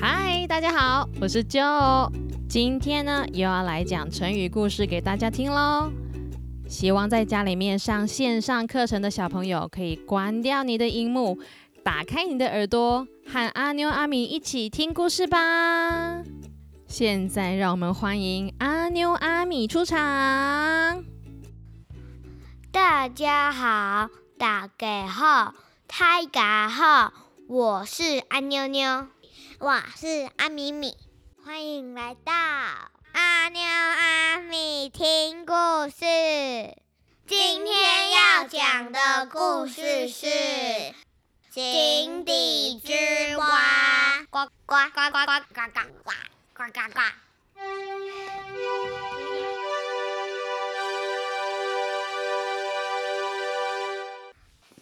嗨，大家好，我是 Jo。今天呢，又要来讲成语故事给大家听喽。希望在家里面上线上课程的小朋友，可以关掉你的荧幕，打开你的耳朵，和阿妞阿米一起听故事吧。现在让我们欢迎阿妞阿米出场。大家好，大家好，大家好，我是阿妞妞，我是阿米米，欢迎来到阿妞阿米听故事。今天要讲的故事是《井底之蛙》。呱呱呱呱呱呱呱呱。呱呱呱！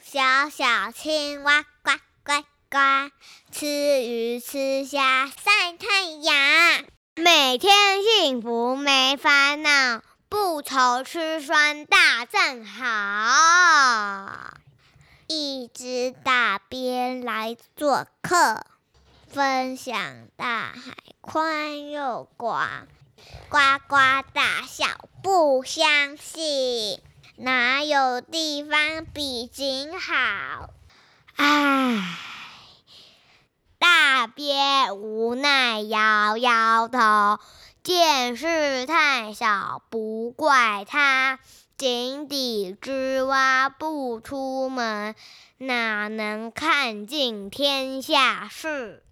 小小青蛙呱呱瓜，吃鱼吃虾晒太阳，每天幸福没烦恼，不愁吃穿大正好。一只大鳖来做客。分享大海宽又广，呱呱大笑不相信，哪有地方比井好？唉，大鳖无奈摇摇头，见识太少，不怪他。井底之蛙不出门，哪能看尽天下事？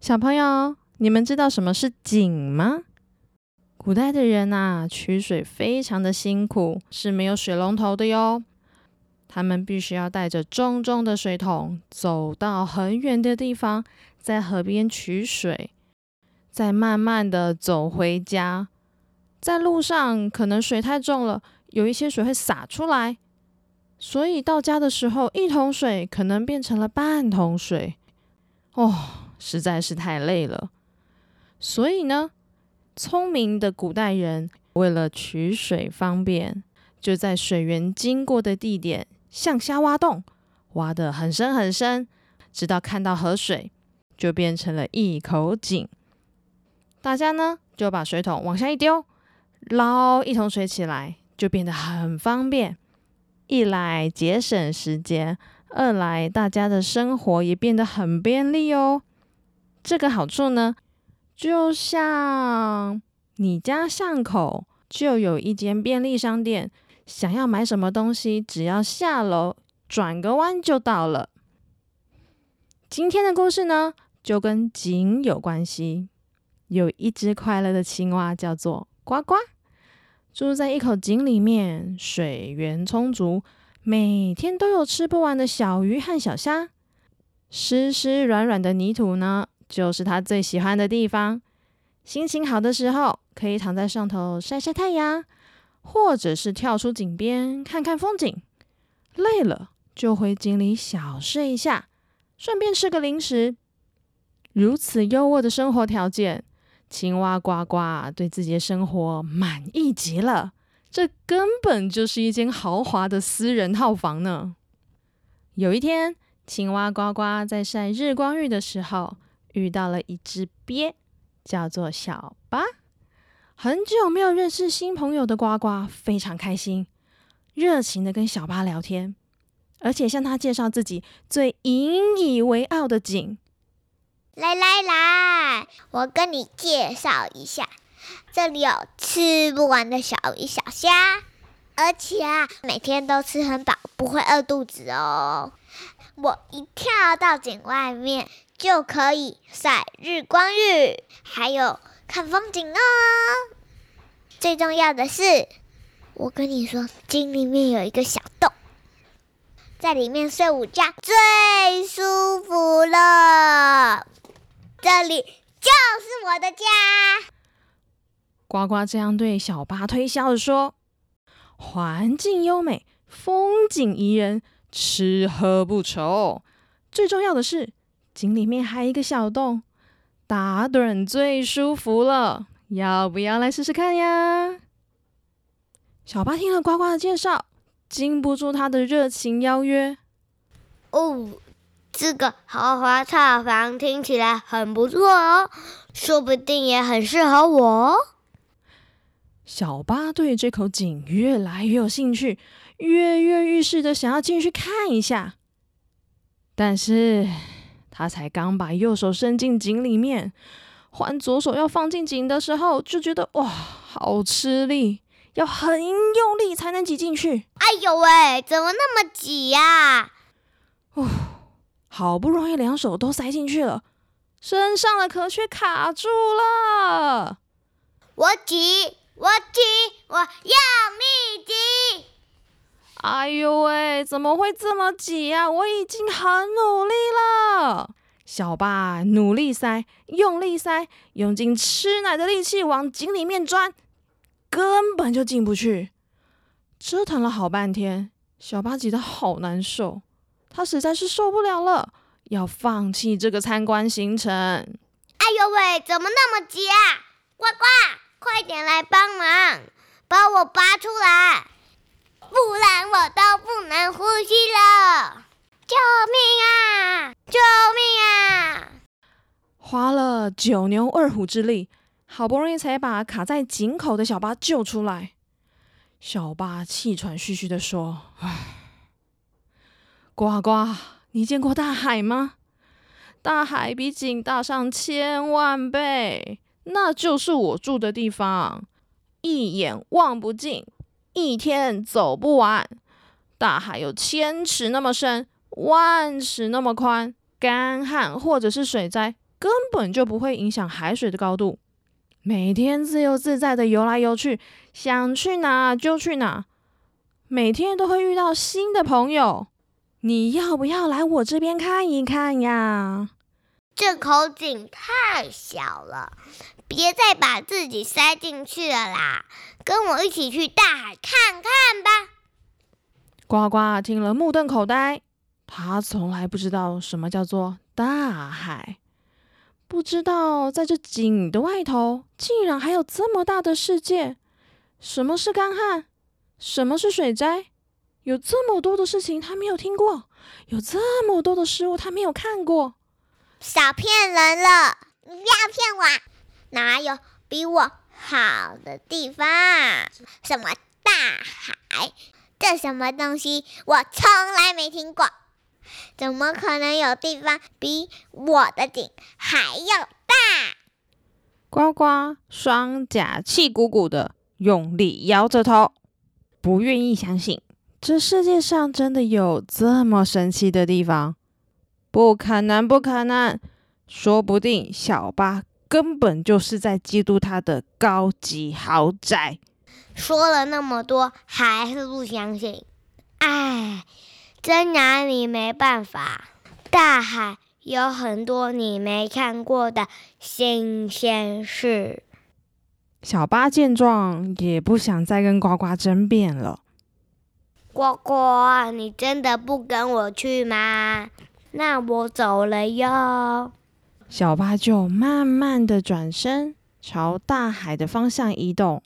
小朋友，你们知道什么是井吗？古代的人呐，取水非常的辛苦，是没有水龙头的哟。他们必须要带着重重的水桶，走到很远的地方，在河边取水，再慢慢的走回家。在路上，可能水太重了，有一些水会洒出来，所以到家的时候，一桶水可能变成了半桶水。哦。实在是太累了，所以呢，聪明的古代人为了取水方便，就在水源经过的地点向下挖洞，挖得很深很深，直到看到河水，就变成了一口井。大家呢就把水桶往下一丢，捞一桶水起来，就变得很方便。一来节省时间，二来大家的生活也变得很便利哦。这个好处呢，就像你家巷口就有一间便利商店，想要买什么东西，只要下楼转个弯就到了。今天的故事呢，就跟井有关系。有一只快乐的青蛙，叫做呱呱，住在一口井里面，水源充足，每天都有吃不完的小鱼和小虾。湿湿软软的泥土呢？就是他最喜欢的地方。心情好的时候，可以躺在上头晒晒太阳，或者是跳出井边看看风景。累了就回井里小睡一下，顺便吃个零食。如此优渥的生活条件，青蛙呱呱对自己的生活满意极了。这根本就是一间豪华的私人套房呢。有一天，青蛙呱呱在晒日光浴的时候。遇到了一只鳖，叫做小八。很久没有认识新朋友的呱呱非常开心，热情的跟小八聊天，而且向他介绍自己最引以为傲的景。来来来，我跟你介绍一下，这里有吃不完的小鱼小虾，而且啊，每天都吃很饱，不会饿肚子哦。我一跳到井外面。就可以晒日光浴，还有看风景哦。最重要的是，我跟你说，井里面有一个小洞，在里面睡午觉最舒服了。这里就是我的家。呱呱这样对小八推销的说：“环境优美，风景宜人，吃喝不愁。最重要的是。”井里面还有一个小洞，打盹最舒服了，要不要来试试看呀？小巴听了呱呱的介绍，禁不住他的热情邀约。哦，这个豪华套房听起来很不错哦，说不定也很适合我哦。小巴对这口井越来越有兴趣，跃跃欲试的想要进去看一下。但是他才刚把右手伸进井里面，换左手要放进井的时候，就觉得哇，好吃力，要很用力才能挤进去。哎呦喂，怎么那么挤呀？哦，好不容易两手都塞进去了，身上的壳却卡住了。我挤，我挤，我要力挤。哎呦喂，怎么会这么挤呀？我已经很努力了。小巴努力塞，用力塞，用尽吃奶的力气往井里面钻，根本就进不去。折腾了好半天，小巴挤得好难受。他实在是受不了了，要放弃这个参观行程。哎呦喂，怎么那么急啊？呱呱，快点来帮忙，把我拔出来，不然我都不能呼吸了！救命啊！救命啊！花了九牛二虎之力，好不容易才把卡在井口的小巴救出来。小巴气喘吁吁地说：“。”呱呱，你见过大海吗？大海比井大上千万倍，那就是我住的地方，一眼望不尽，一天走不完。大海有千尺那么深，万尺那么宽，干旱或者是水灾根本就不会影响海水的高度，每天自由自在的游来游去，想去哪就去哪，每天都会遇到新的朋友。你要不要来我这边看一看呀？这口井太小了，别再把自己塞进去了啦！跟我一起去大海看看吧。呱呱听了目瞪口呆，他从来不知道什么叫做大海，不知道在这井的外头竟然还有这么大的世界。什么是干旱？什么是水灾？有这么多的事情他没有听过，有这么多的事物他没有看过，少骗人了！不要骗我，哪有比我好的地方？什么大海？这什么东西？我从来没听过。怎么可能有地方比我的井还要大？呱呱双甲气鼓鼓的，用力摇着头，不愿意相信。这世界上真的有这么神奇的地方？不可能，不可能！说不定小巴根本就是在嫉妒他的高级豪宅。说了那么多，还是不相信？唉，真拿你没办法。大海有很多你没看过的新鲜事。小八见状，也不想再跟呱呱争辩了。呱呱，你真的不跟我去吗？那我走了哟。小巴就慢慢的转身，朝大海的方向移动。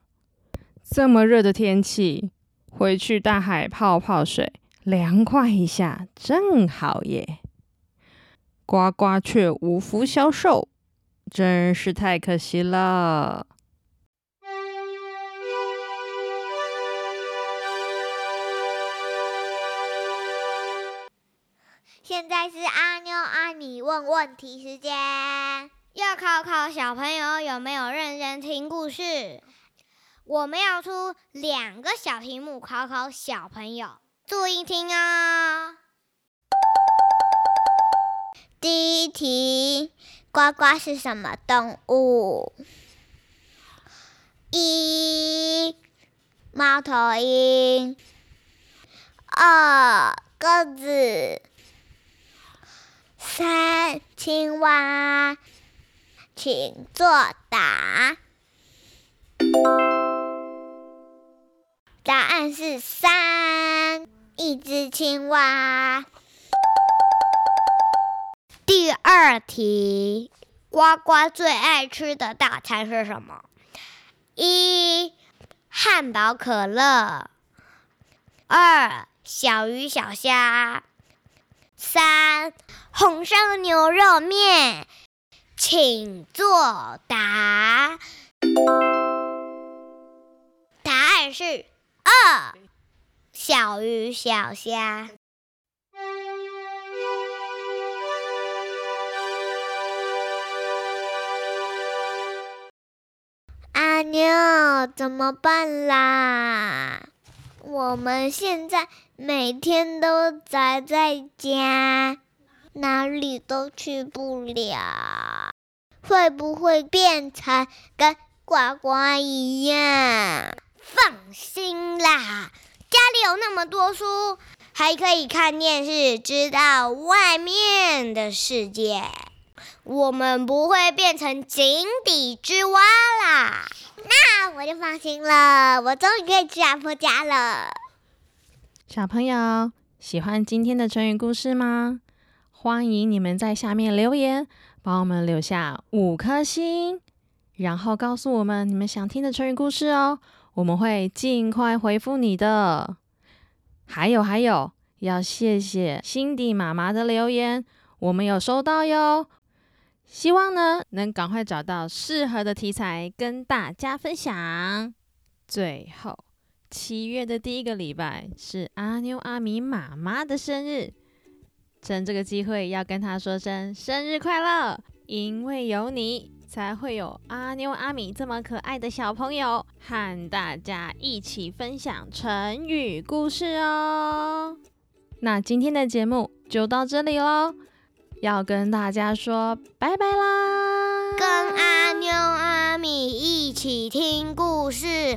这么热的天气，回去大海泡泡水，凉快一下，正好耶。呱呱却无福消受，真是太可惜了。现在是阿妞阿你问问题时间，要考考小朋友有没有认真听故事。我们要出两个小题目考考小朋友，注意听哦。第一题，呱呱是什么动物？一猫头鹰，二鸽子。三青蛙，请作答。答案是三，一只青蛙。第二题，呱呱最爱吃的大餐是什么？一汉堡可乐，二、小鱼小虾。三、红烧牛肉面。请作答。答案是二。小鱼小虾。阿妞，怎么办啦？我们现在每天都宅在家，哪里都去不了，会不会变成跟呱呱一样？放心啦，家里有那么多书，还可以看电视，知道外面的世界。我们不会变成井底之蛙啦，那我就放心了。我终于可以去阿婆家了。小朋友喜欢今天的成语故事吗？欢迎你们在下面留言，帮我们留下五颗星，然后告诉我们你们想听的成语故事哦，我们会尽快回复你的。还有还有，要谢谢辛迪妈妈的留言，我们有收到哟。希望呢，能赶快找到适合的题材跟大家分享。最后，七月的第一个礼拜是阿妞阿米妈妈的生日，趁这个机会要跟她说声生日快乐！因为有你，才会有阿妞阿米这么可爱的小朋友，和大家一起分享成语故事哦。那今天的节目就到这里喽。要跟大家说拜拜啦！跟阿妞阿米一起听故事，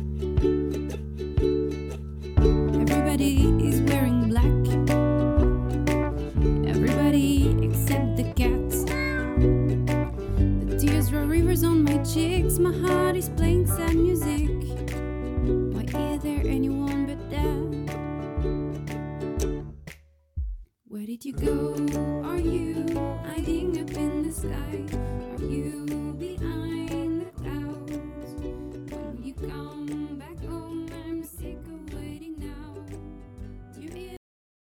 rivers on my cheeks. My heart is playing sad music. Why is there anyone but dad? Where did you go? Are you hiding up in the sky? Are you behind